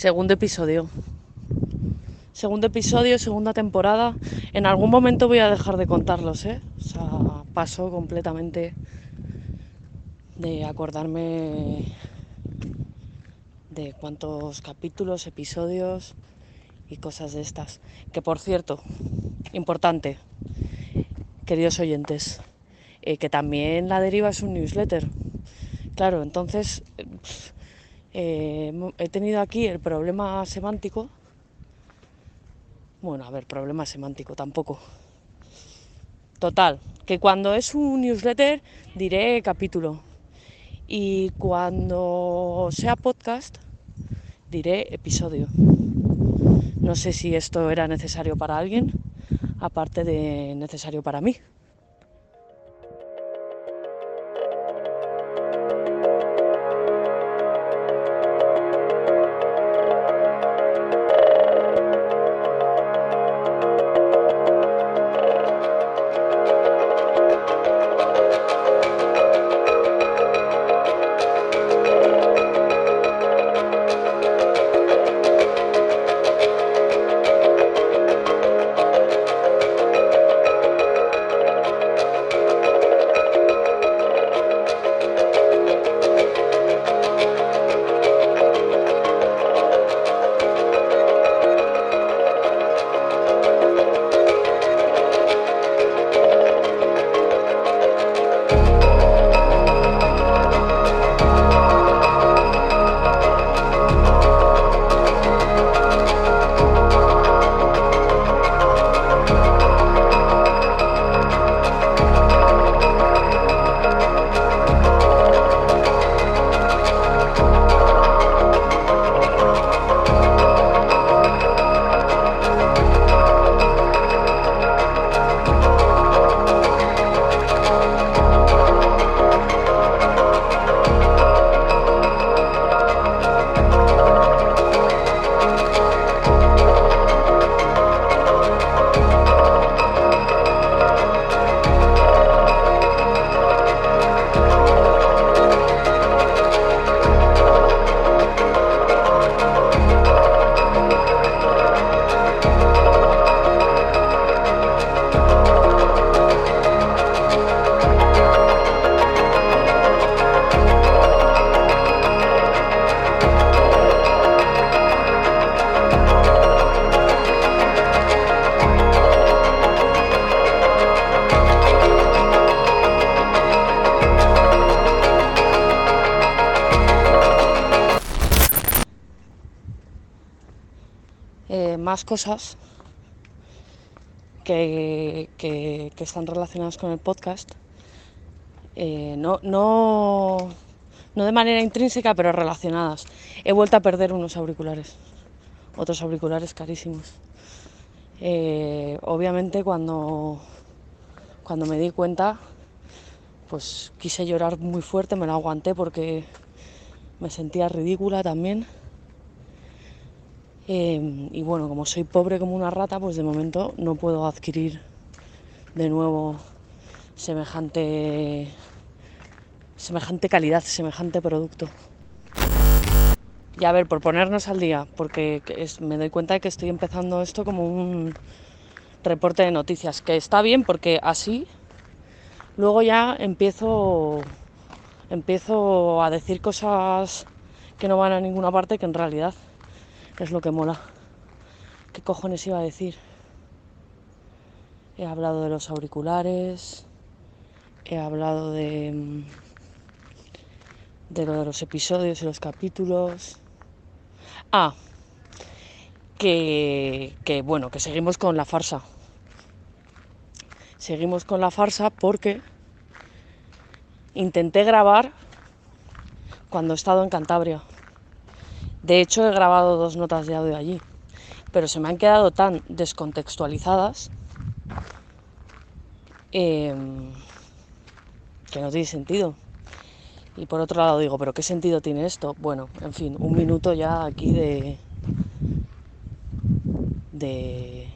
Segundo episodio. Segundo episodio, segunda temporada. En algún momento voy a dejar de contarlos, ¿eh? O sea, paso completamente de acordarme de cuántos capítulos, episodios y cosas de estas. Que por cierto, importante, queridos oyentes, eh, que también La Deriva es un newsletter. Claro, entonces eh, he tenido aquí el problema semántico. Bueno, a ver, problema semántico tampoco. Total, que cuando es un newsletter diré capítulo. Y cuando sea podcast diré episodio. No sé si esto era necesario para alguien, aparte de necesario para mí. Más cosas que, están relacionadas con el podcast. Eh, no, no, no de manera intrínseca, pero relacionadas. He vuelto a perder unos auriculares, otros auriculares carísimos. Eh, obviamente cuando, cuando me di cuenta, pues quise llorar muy fuerte, me lo aguanté porque me sentía ridícula también. Em, y bueno, como soy pobre como una rata, pues de momento no puedo adquirir de nuevo semejante, semejante calidad, semejante producto. Y a ver, por ponernos al día, porque me doy cuenta de que estoy empezando esto como un reporte de noticias, que está bien porque así luego ya empiezo, empiezo a decir cosas que no van a ninguna parte que en realidad es lo que mola. ¿Qué cojones iba a decir? He hablado de los auriculares, he hablado de, mm, de lo de los episodios y los capítulos. Ah, que, que bueno, que seguimos con la farsa. Seguimos con la farsa porque intenté grabar cuando he estado en Cantabria. De hecho, he grabado dos notas de audio allí, pero se me han quedado tan descontextualizadas em, que no tiene sentido. Y por otro lado digo, ¿pero qué sentido tiene esto? Bueno, en fin, un minuto ya aquí de, de,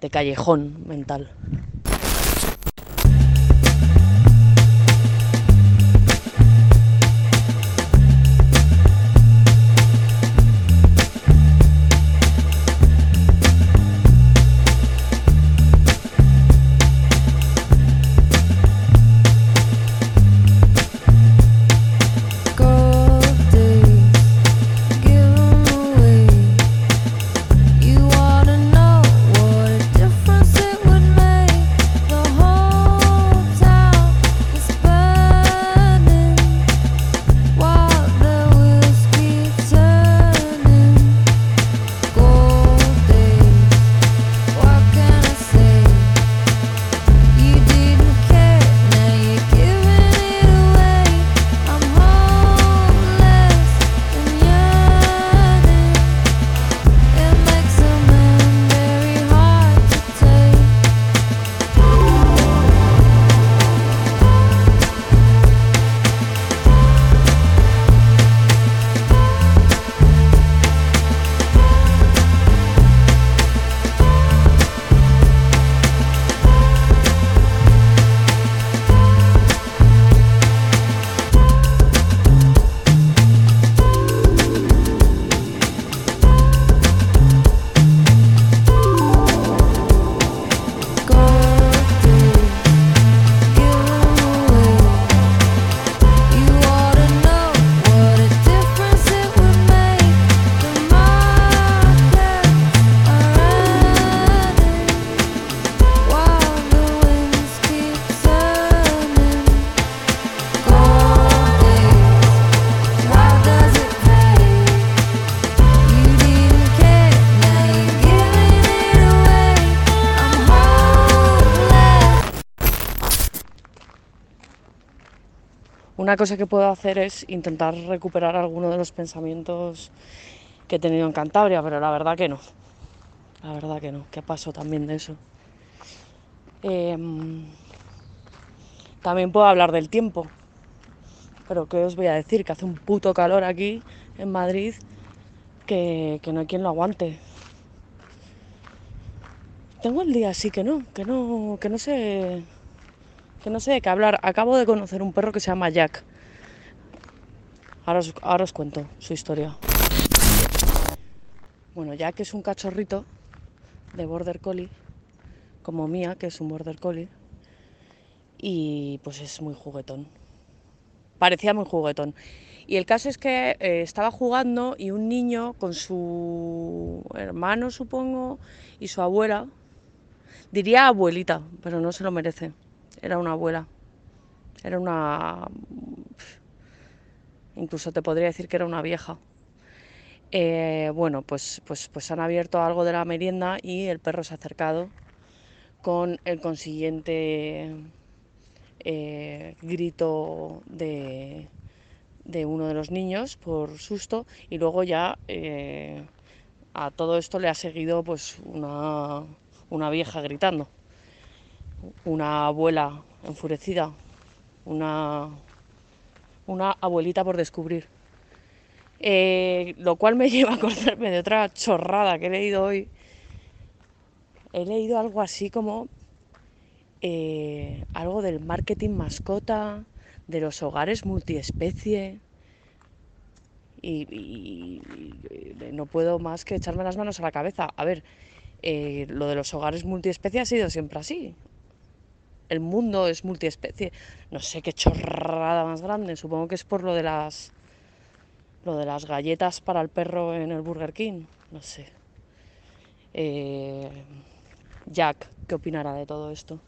de callejón mental. Una cosa que puedo hacer es intentar recuperar alguno de los pensamientos que he tenido en Cantabria, pero la verdad que no. La verdad que no, que paso también de eso. Em, también puedo hablar del tiempo, pero ¿qué os voy a decir? Que hace un puto calor aquí en Madrid que, que no hay quien lo aguante. Tengo el día así que no, que no, que no sé, que no sé de qué hablar. Acabo de conocer un perro que se llama Jack. Ahora os, cuento su historia. Bueno, Jack es un cachorrito de Border Collie, como Mía, que es un Border Collie, y pues es muy juguetón. Parecía muy juguetón. Y el caso es que eh, estaba jugando y un niño con su hermano, supongo, y su abuela, diría abuelita, pero no se lo merece, era una abuela, era una... incluso te podría decir que era una vieja. Eh, bueno, pues, pues, pues han abierto algo de la merienda y el perro se ha acercado con el consiguiente eh, grito de, de, uno de los niños por susto y luego ya eh, a todo esto le ha seguido pues una, una vieja gritando, una abuela enfurecida, una, una abuelita por descubrir. Eh, lo cual me lleva a acordarme de otra chorrada que he leído hoy. He leído algo así como eh, algo del marketing mascota, de los hogares multiespecie. Y, no puedo más que echarme las manos a la cabeza. A ver, eh, lo de los hogares multiespecie ha sido siempre así. El mundo es multiespecie. No sé qué chorrada más grande. Supongo que es por lo de las lo de las galletas para el perro en el Burger King, no sé. Eh, Jack, ¿qué opinará de todo esto?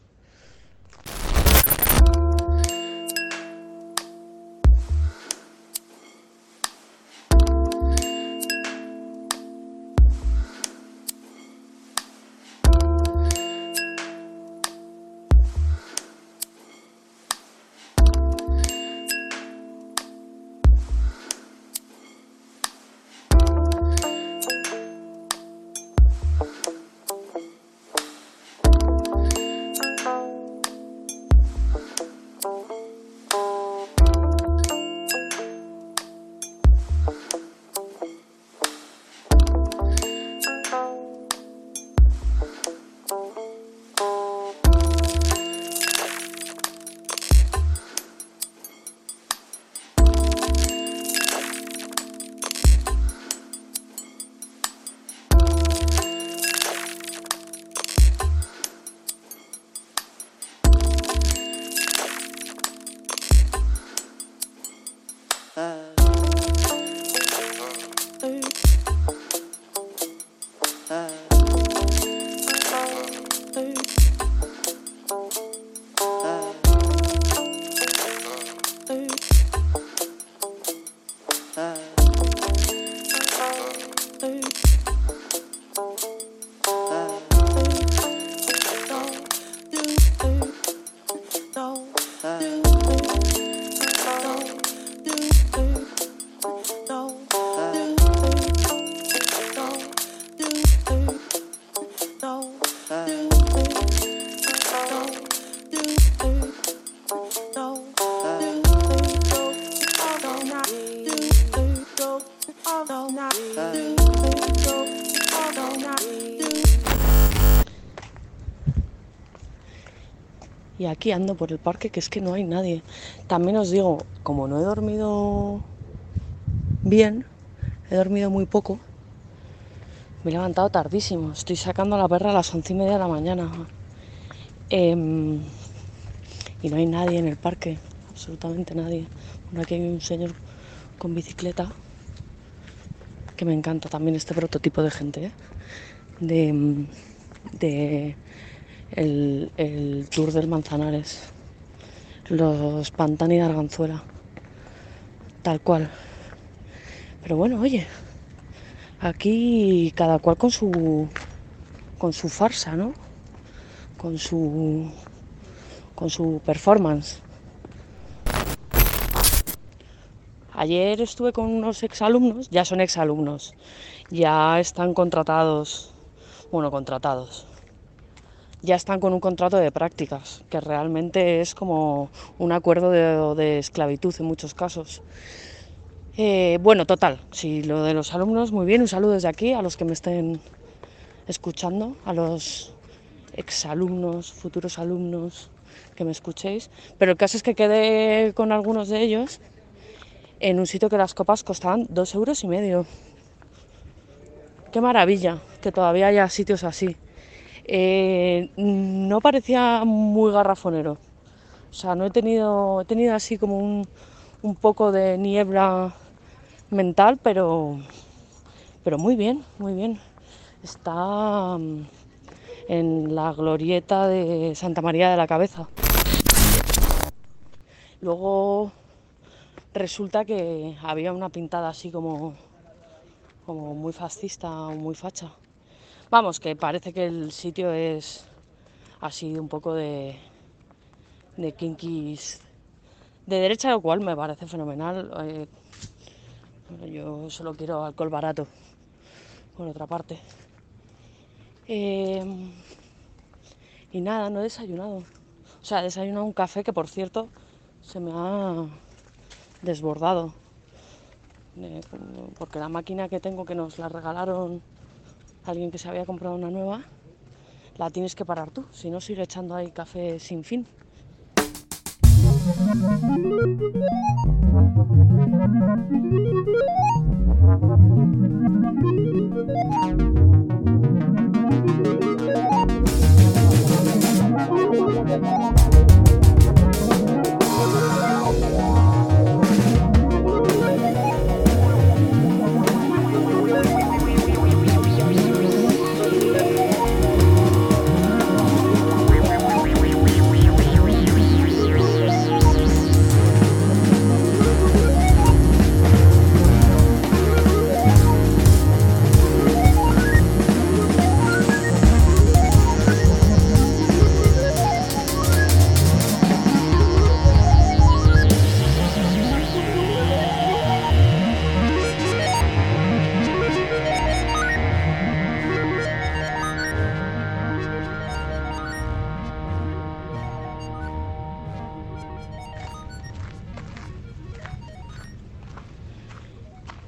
Aquí ando por el parque que es que no hay nadie. También os digo, como no he dormido bien, he dormido muy poco, me he levantado tardísimo. Estoy sacando a la perra a las once y media de la mañana. Em, y no hay nadie en el parque, absolutamente nadie. Aquí hay un señor con bicicleta, que me encanta también este prototipo de gente, ¿eh? de, de el, Tour del Manzanares, los Pantani de Arganzuela, tal cual. Pero bueno, oye, aquí cada cual con su con su farsa, ¿no? Con su con su performance. Ayer estuve con unos exalumnos, ya son exalumnos, ya están contratados, bueno, contratados, ya están con un contrato de prácticas, que realmente es como un acuerdo de, esclavitud en muchos casos. Eh, bueno, total, si lo de los alumnos, muy bien, un saludo desde aquí a los que me estén escuchando, a los exalumnos, futuros alumnos que me escuchéis, pero el caso es que quedé con algunos de ellos en un sitio que las copas costaban dos euros y medio. Qué maravilla que todavía haya sitios así. Eh, no parecía muy garrafonero. O sea, no he tenido, he tenido así como un, un poco de niebla mental, pero, pero muy bien, muy bien. Está mm, en la glorieta de Santa María de la Cabeza. Luego resulta que había una pintada así como, como muy fascista muy facha. Vamos, que parece que el sitio es así un poco de, de de derecha, lo cual me parece fenomenal. Eh, yo solo quiero alcohol barato, por otra parte. Em, y nada, no he desayunado. O sea, he desayunado un café que, por cierto, se me ha desbordado. porque la máquina que tengo que nos la regalaron alguien que se había comprado una nueva, la tienes que parar tú, si no sigue echando ahí café sin fin.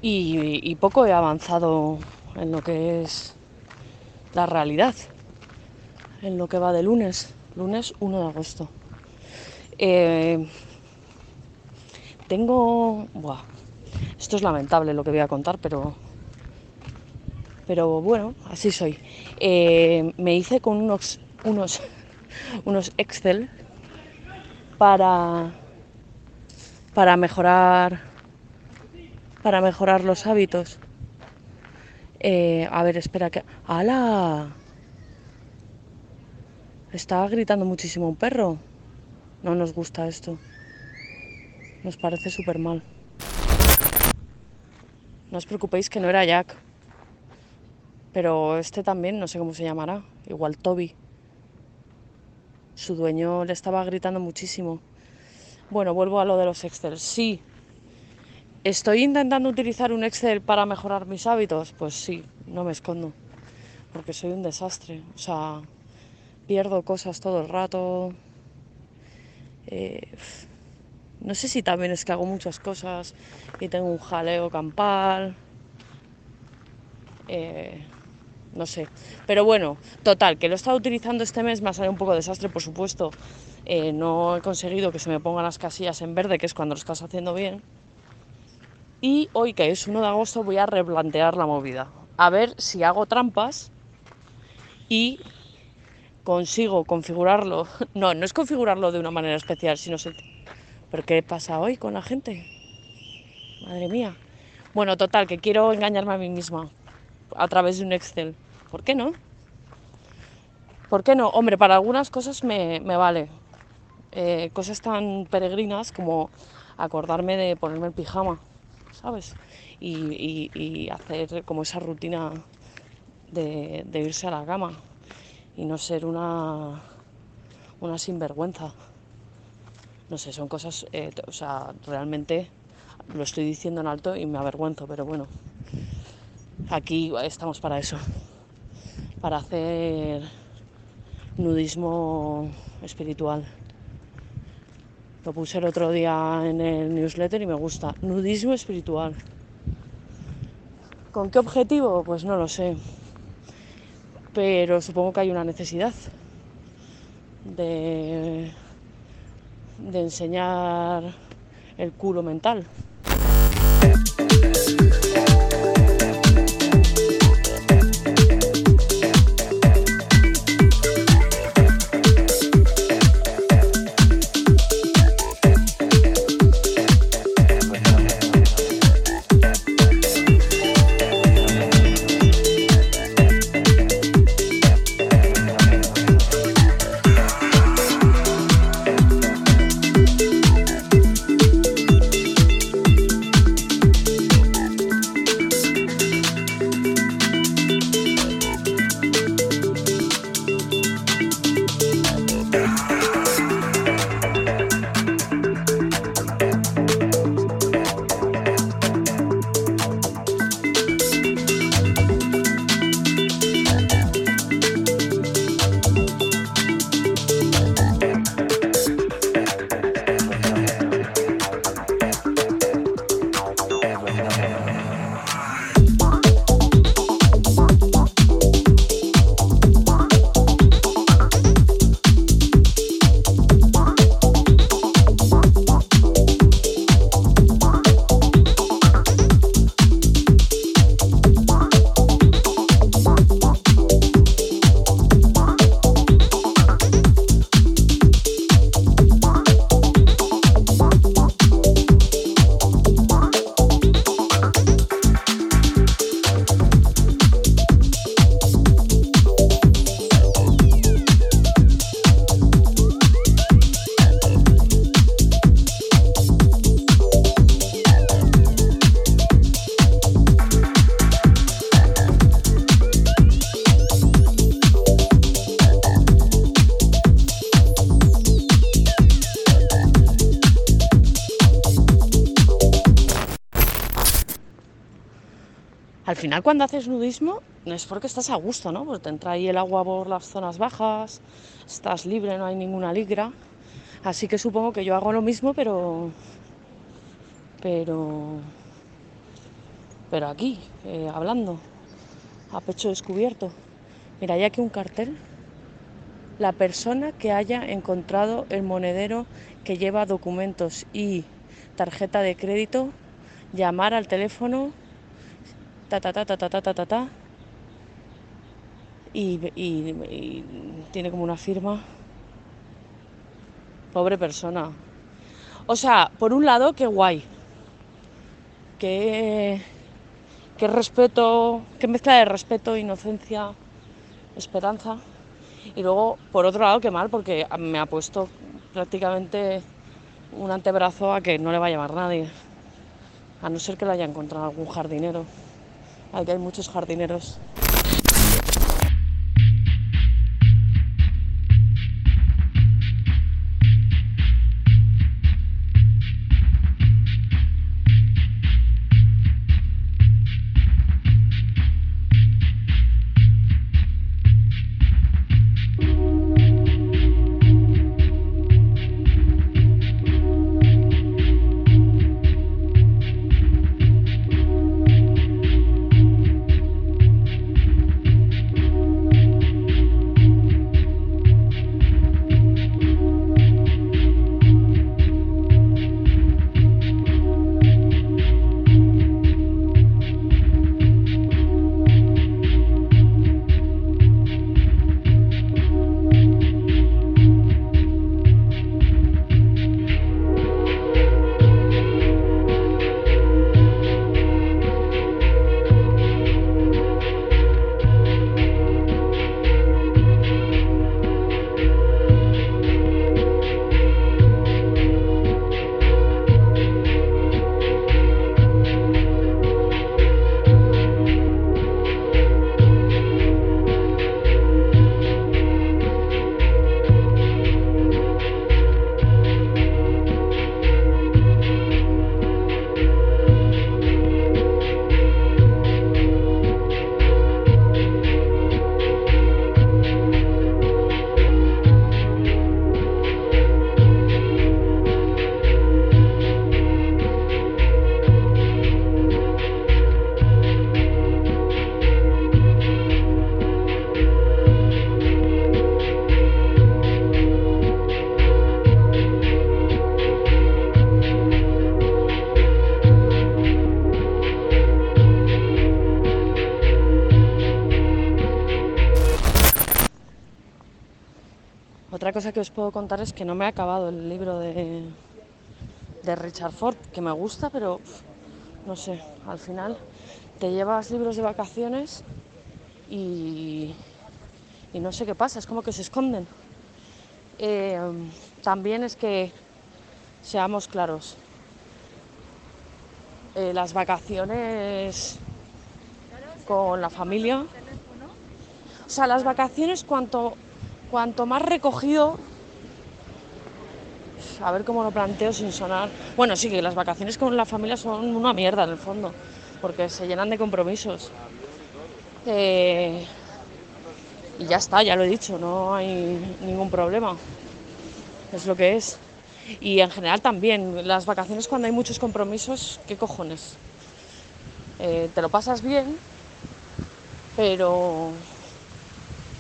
Y, poco he avanzado en lo que es la realidad, en lo que va de lunes, lunes 1 de agosto. Eh, tengo... Buah, esto es lamentable lo que voy a contar, pero... Pero bueno, así soy. Eh, me hice con unos, unos, unos Excel para, para mejorar para mejorar los hábitos. Eh, a ver, espera que... ¡Hala! Estaba gritando muchísimo un perro. No nos gusta esto. Nos parece súper mal. No os preocupéis que no era Jack. Pero este también, no sé cómo se llamará. Igual Toby. Su dueño le estaba gritando muchísimo. Bueno, vuelvo a lo de los Excel. Sí, ¿Estoy intentando utilizar un Excel para mejorar mis hábitos? Pues sí, no me escondo, porque soy un desastre. O sea, pierdo cosas todo el rato. Eh, no sé si también es que hago muchas cosas y tengo un jaleo campal. Eh, no sé. Pero bueno, total, que lo he estado utilizando este mes, me ha salido un poco desastre, por supuesto. Eh, no he conseguido que se me pongan las casillas en verde, que es cuando lo estás haciendo bien. Y hoy, que es 1 de agosto, voy a replantear la movida. A ver si hago trampas y consigo configurarlo. No, no es configurarlo de una manera especial, sino... ¿Pero qué pasa hoy con la gente? Madre mía. Bueno, total, que quiero engañarme a mí misma a través de un Excel. ¿Por qué no? ¿Por qué no? Hombre, para algunas cosas me, vale. Eh, cosas tan peregrinas como acordarme de ponerme el pijama. ¿Sabes? Y, hacer como esa rutina de, irse a la cama y no ser una, una sinvergüenza. No sé, son cosas, eh, o sea, realmente Lo estoy diciendo en alto y me avergüenzo, pero bueno, aquí estamos para eso, para hacer nudismo espiritual. Lo puse el otro día en el newsletter y me gusta. Nudismo espiritual. ¿Con qué objetivo? Pues no lo sé. Pero supongo que hay una necesidad de, de enseñar el culo mental. Al final cuando haces nudismo es porque estás a gusto, ¿no? Pues te entra ahí el agua por las zonas bajas, estás libre, no hay ninguna ligra. Así que supongo que yo hago lo mismo, pero. Pero. Pero aquí, eh, hablando, a pecho descubierto. Mira, hay aquí un cartel. La persona que haya encontrado el monedero que lleva documentos y tarjeta de crédito, llamar al teléfono y, tiene como una firma. Pobre persona. O sea, por un lado, qué guay. Qué, qué respeto, qué mezcla de respeto, inocencia, esperanza. Y luego, por otro lado, qué mal, porque me ha puesto prácticamente un antebrazo a que no le va a llamar nadie. A no ser que le haya encontrado algún jardinero. Aquí hay muchos jardineros. Cosa que os puedo contar es que no me ha acabado el libro de, de Richard Ford, que me gusta, pero no sé, al final te llevas libros de vacaciones y, y no sé qué pasa, es como que se esconden. Eh, también es que, seamos claros, eh, las vacaciones con la familia, o sea, las vacaciones cuanto, cuanto más recogido, a ver cómo lo planteo sin sonar. Bueno, sí, que las vacaciones con la familia son una mierda en el fondo, porque se llenan de compromisos. Eh, y ya está, ya lo he dicho, no hay ningún problema. Es lo que es. Y en general también, las vacaciones cuando hay muchos compromisos, ¿qué cojones? Eh, te lo pasas bien, pero.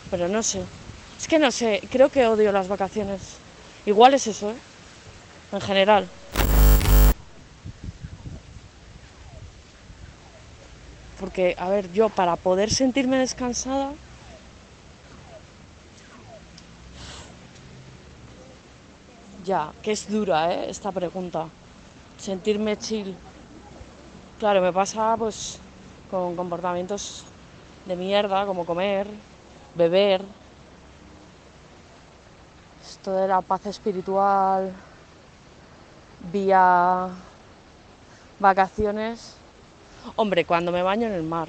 Pero no sé. Es que no sé, creo que odio las vacaciones. Igual es eso, ¿eh? En general. Porque, a ver, yo para poder sentirme descansada Ya, que es dura ¿eh? esta pregunta. Sentirme chill. Claro, me pasa pues con comportamientos de mierda, como comer, beber. De la paz espiritual vía vacaciones. Hombre, cuando me baño en el mar.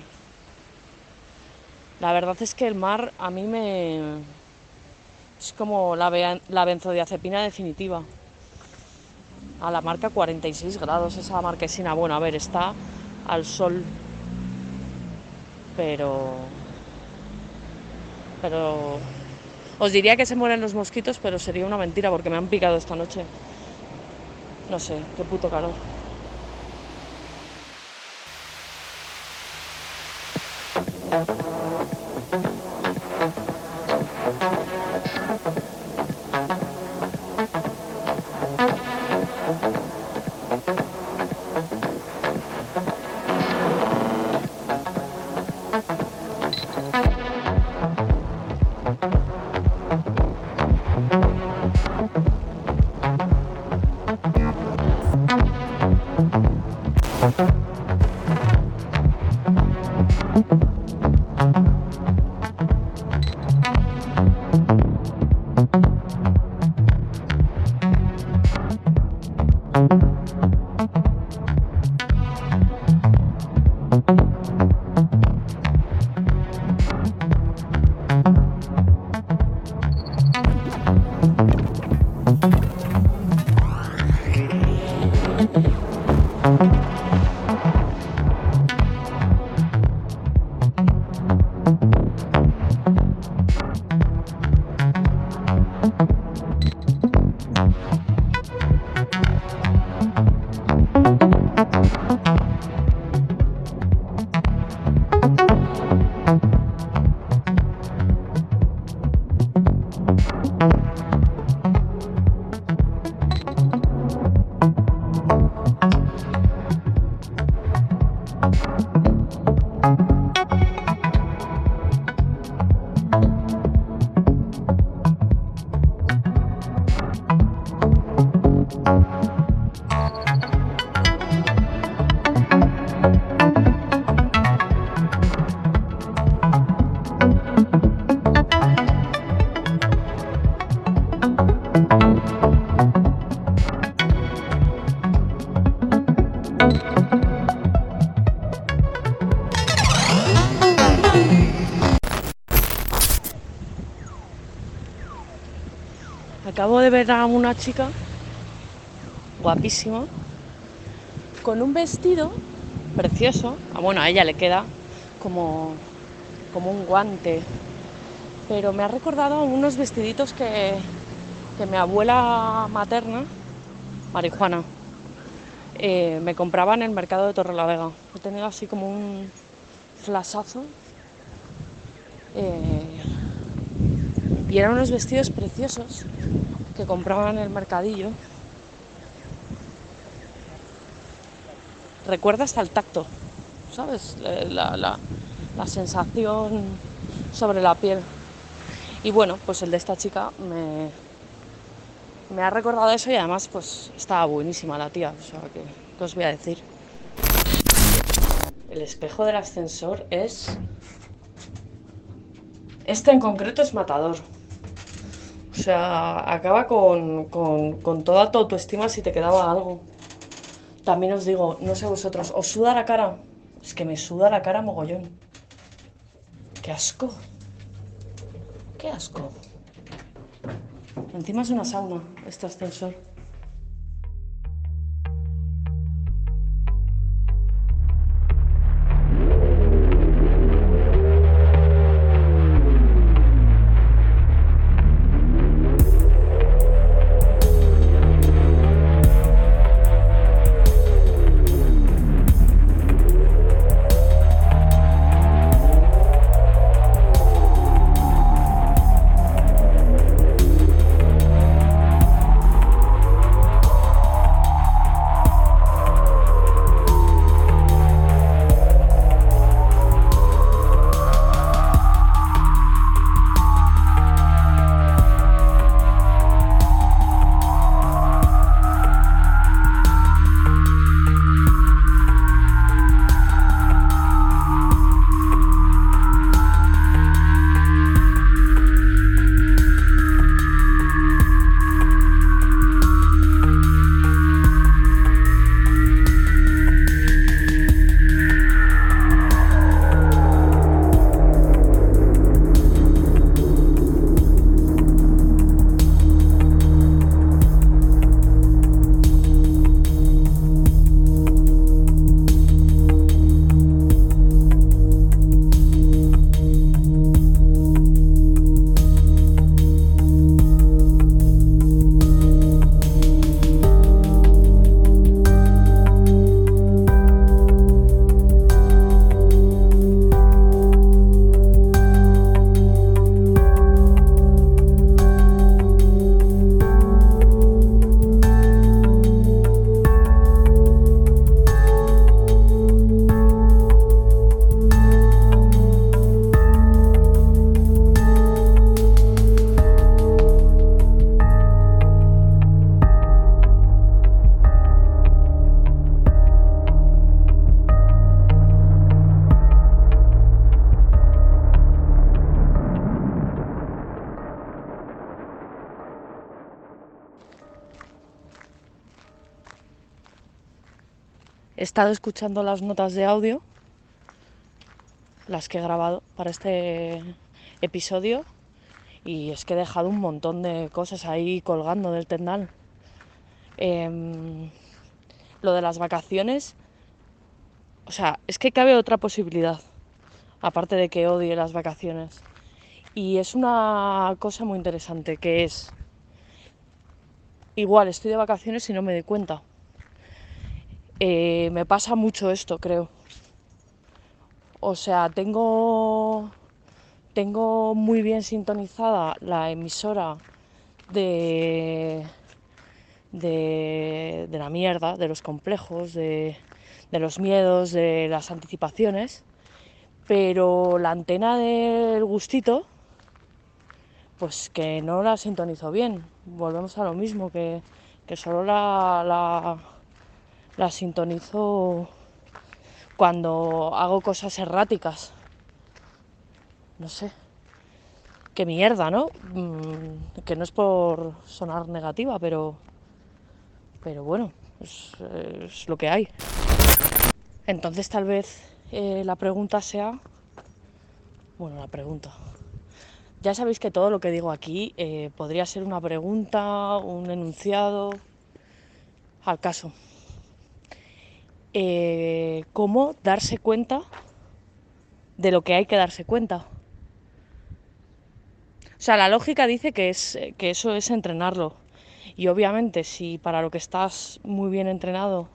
La verdad es que el mar a mí me, es como la, la benzodiazepina definitiva. A la marca 46 grados esa marquesina. Bueno, a ver, está al sol. Pero... Pero... Os diría que se mueren los mosquitos, pero sería una mentira porque me han picado esta noche. No sé, qué puto calor. Ver a una chica guapísima con un vestido precioso. Ah, bueno, a ella le queda como, como un guante, pero me ha recordado unos vestiditos que, que mi abuela materna, marihuana, eh, me compraba en el mercado de Torrelavega. He tenido así como un flasazo. Eh, y eran unos vestidos preciosos que compraban en el mercadillo. Recuerda hasta el tacto, ¿sabes? La, la, sensación sobre la piel. Y bueno, pues el de esta chica me, me ha recordado eso y además pues estaba buenísima la tía, o sea, que, ¿qué os voy a decir? El espejo del ascensor es... Este en concreto es matador. O sea, acaba con, con, con toda tu autoestima si te quedaba algo. También os digo, no sé vosotros, ¿os suda la cara? Es que me suda la cara mogollón. ¡Qué asco! ¡Qué asco! Encima es una sauna, este ascensor. Estado escuchando las notas de audio, las que he grabado para este episodio, y es que he dejado un montón de cosas ahí colgando del tendal. Em, lo de las vacaciones, o sea, es que cabe otra posibilidad, aparte de que odie las vacaciones. Y es una cosa muy interesante, que es, igual estoy de vacaciones y no me doy cuenta. Eh, me pasa mucho esto, creo. O sea, tengo, tengo muy bien sintonizada la emisora de, de, la mierda, de los complejos, de, de los miedos, de las anticipaciones, pero la antena del gustito, pues que no la sintonizo bien. Volvemos a lo mismo, que, que solo la, la sintonizo cuando hago cosas erráticas. No sé. Qué mierda, ¿no? Mm, que no es por sonar negativa, pero. Pero bueno, es, es lo que hay. Entonces, tal vez eh, la pregunta sea. Bueno, la pregunta. Ya sabéis que todo lo que digo aquí eh, podría ser una pregunta, un enunciado. Al caso. Eh, cómo darse cuenta de lo que hay que darse cuenta. O sea, la lógica dice que, es, que eso es entrenarlo. Y obviamente si para lo que estás muy bien entrenado,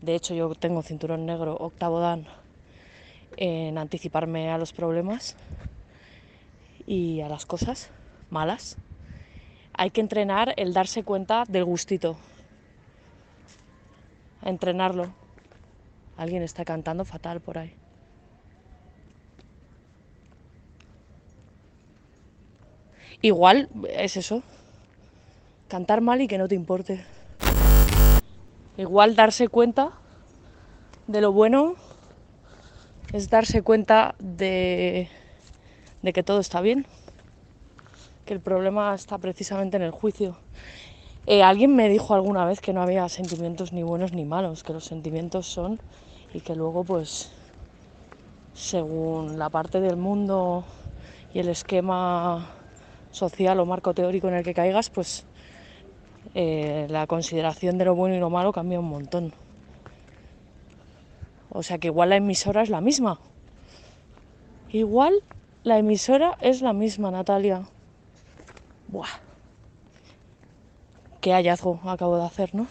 de hecho yo tengo cinturón negro, octavo dan, en anticiparme a los problemas y a las cosas malas, hay que entrenar el darse cuenta del gustito, entrenarlo. Alguien está cantando fatal por ahí. Igual es eso, cantar mal y que no te importe. Igual darse cuenta de lo bueno es darse cuenta de, de que todo está bien, que el problema está precisamente en el juicio. Eh, alguien me dijo alguna vez que no había sentimientos ni buenos ni malos, que los sentimientos son y que luego pues según la parte del mundo y el esquema social o marco teórico en el que caigas, pues eh, la consideración de lo bueno y lo malo cambia un montón. O sea que igual la emisora es la misma. Igual la emisora es la misma, Natalia. Buah. Qué hallazgo acabo de hacer, ¿no?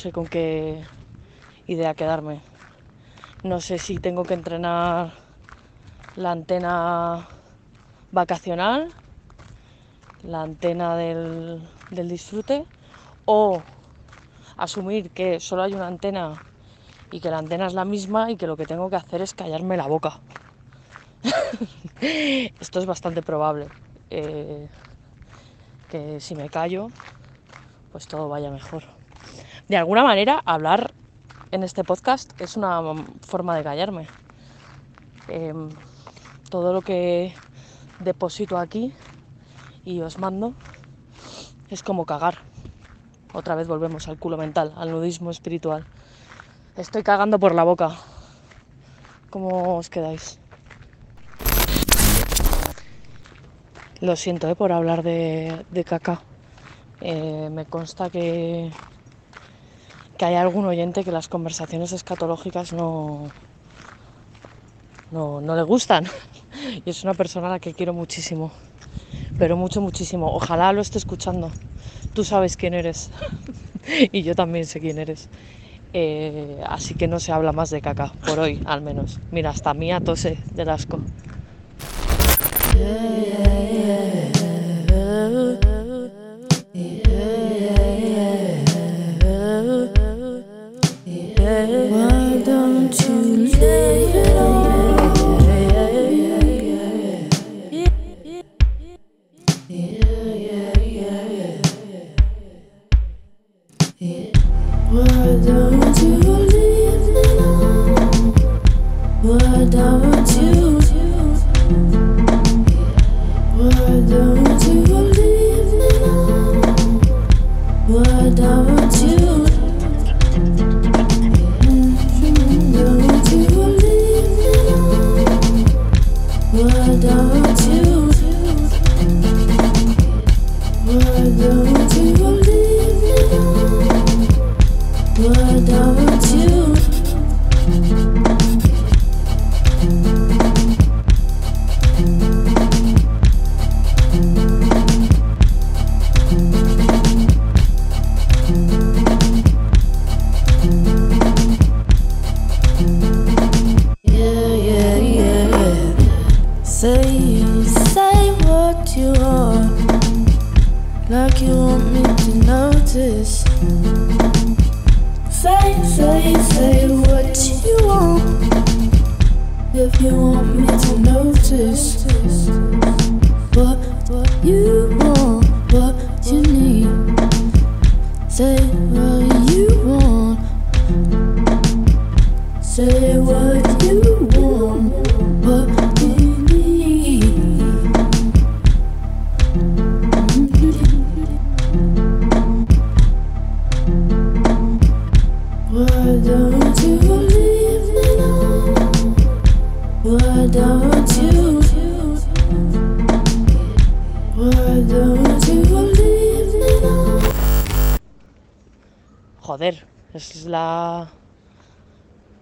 Sé con qué idea quedarme. No sé si tengo que entrenar la antena vacacional, la antena del, del, disfrute o asumir que solo hay una antena y que la antena es la misma y que lo que tengo que hacer es callarme la boca. Esto es bastante probable. Eh, que si me callo pues todo vaya mejor. De alguna manera, hablar en este podcast es una forma de callarme. Em, todo lo que deposito aquí y os mando es como cagar. Otra vez volvemos al culo mental, al nudismo espiritual. Estoy cagando por la boca. ¿Cómo os quedáis? Lo siento ¿eh? por hablar de, caca. Eh, me consta que, que hay algún oyente que las conversaciones escatológicas no, no, no le gustan. y es una persona a la que quiero muchísimo. Pero mucho, muchísimo. Ojalá lo esté escuchando. Tú sabes quién eres. y yo también sé quién eres. Eh, así que no se habla más de caca, por hoy al menos. Mira, hasta mía tose del asco. What a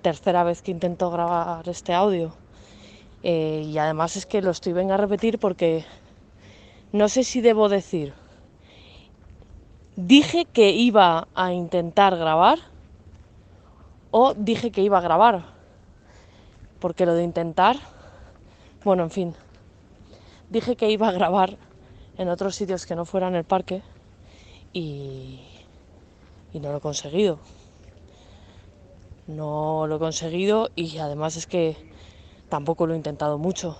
tercera vez que intento grabar este audio. Eh, y además es que lo estoy venga a repetir porque no sé si debo decir. Dije que iba a intentar grabar o dije que iba a grabar. Porque lo de intentar, bueno, en fin. Dije que iba a grabar en otros sitios que no fueran el parque y, y no lo he conseguido. No lo he conseguido y además es que tampoco lo he intentado mucho.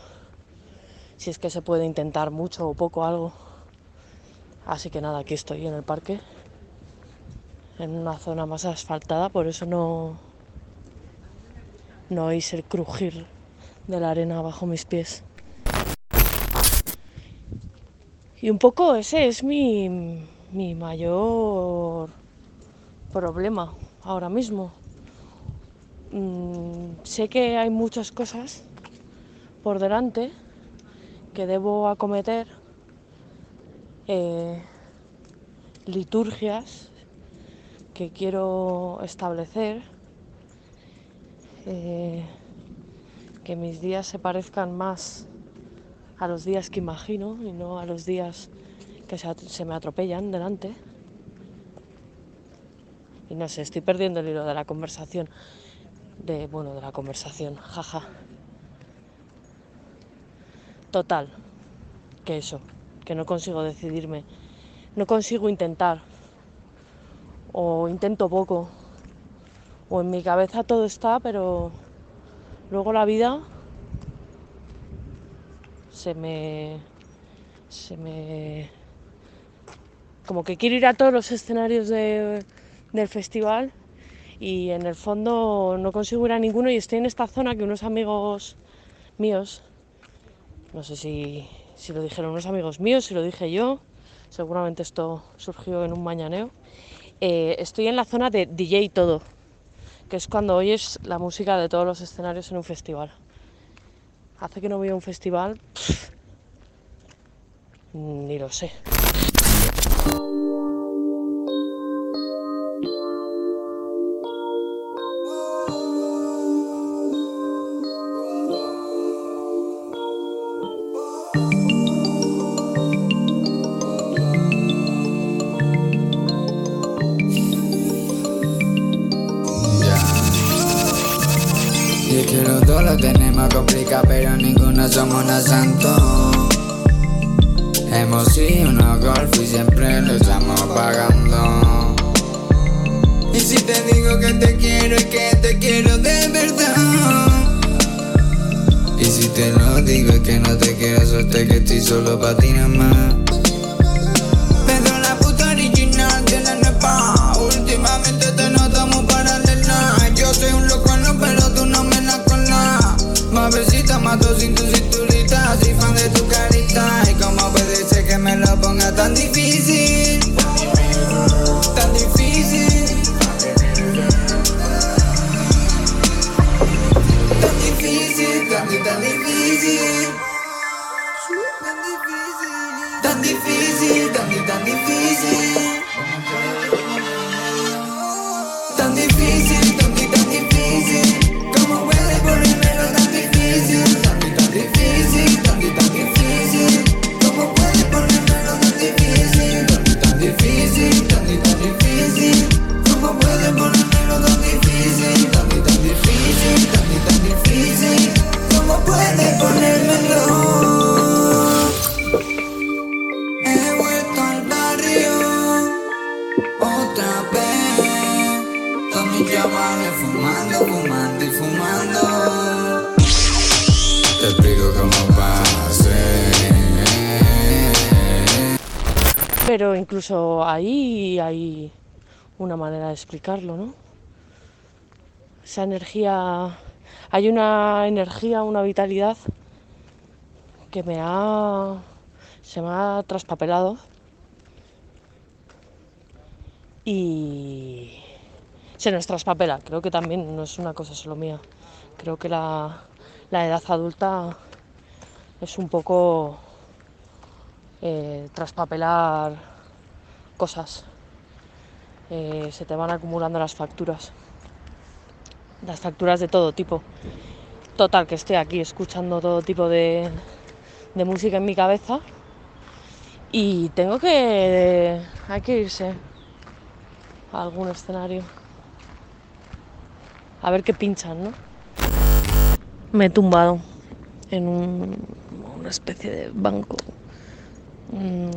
Si es que se puede intentar mucho o poco algo. Así que nada, aquí estoy en el parque, en una zona más asfaltada, por eso no, no oís el crujir de la arena bajo mis pies. Y un poco ese es mi, mi mayor problema ahora mismo. Mm, sé que hay muchas cosas por delante que debo acometer, eh, liturgias que quiero establecer, eh, que mis días se parezcan más a los días que imagino y no a los días que se, me atropellan delante. Y no sé, estoy perdiendo el hilo de la conversación. De, bueno, de la conversación, jaja. Total, que eso, que no consigo decidirme. No consigo intentar. O intento poco. O en mi cabeza todo está, pero luego la vida se me. se me. como que quiero ir a todos los escenarios de- del festival y en el fondo no consigo ir a ninguno y estoy en esta zona que unos amigos míos, no sé si, si lo dijeron unos amigos míos, si lo dije yo, seguramente esto surgió en un mañaneo, eh, estoy en la zona de DJ todo, que es cuando oyes la música de todos los escenarios en un festival. Hace que no voy a un festival, ni lo sé. Santos. Hemos sido unos golf y siempre lo estamos pagando. Y si te digo que te quiero y que te quiero de verdad. Y si te lo digo es que no te quiero, suerte que estoy solo pa' ti nada más. Tan difícil Tan difícil. Tan difícil, tan, tan difícil. Tan difícil, tan, tan difícil Pero incluso ahí hay una manera de explicarlo, ¿no? Esa energía, hay una energía, una vitalidad que me ha, se me ha traspapelado y se nos traspapela. Creo que también no es una cosa solo mía. Creo que la, la edad adulta es un poco eh, traspapelar cosas. Eh, se te van acumulando las facturas. Las facturas de todo tipo. Total, que estoy aquí escuchando todo tipo de, música en mi cabeza. Y tengo que... Hay que irse a algún escenario. A ver qué pinchan, ¿no? Me he tumbado en un- una especie de banco,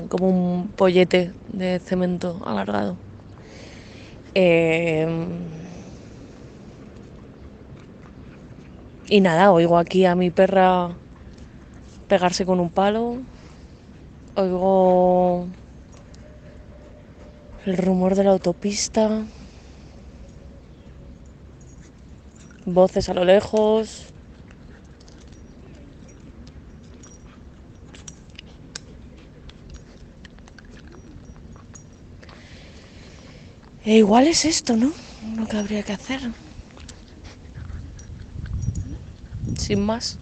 como un pollete de cemento alargado. Eh, y nada, oigo aquí a mi perra pegarse con un palo. Oigo el rumor de la autopista. Voces a lo lejos. E igual es esto, ¿no? Lo que habría que hacer. Sin más.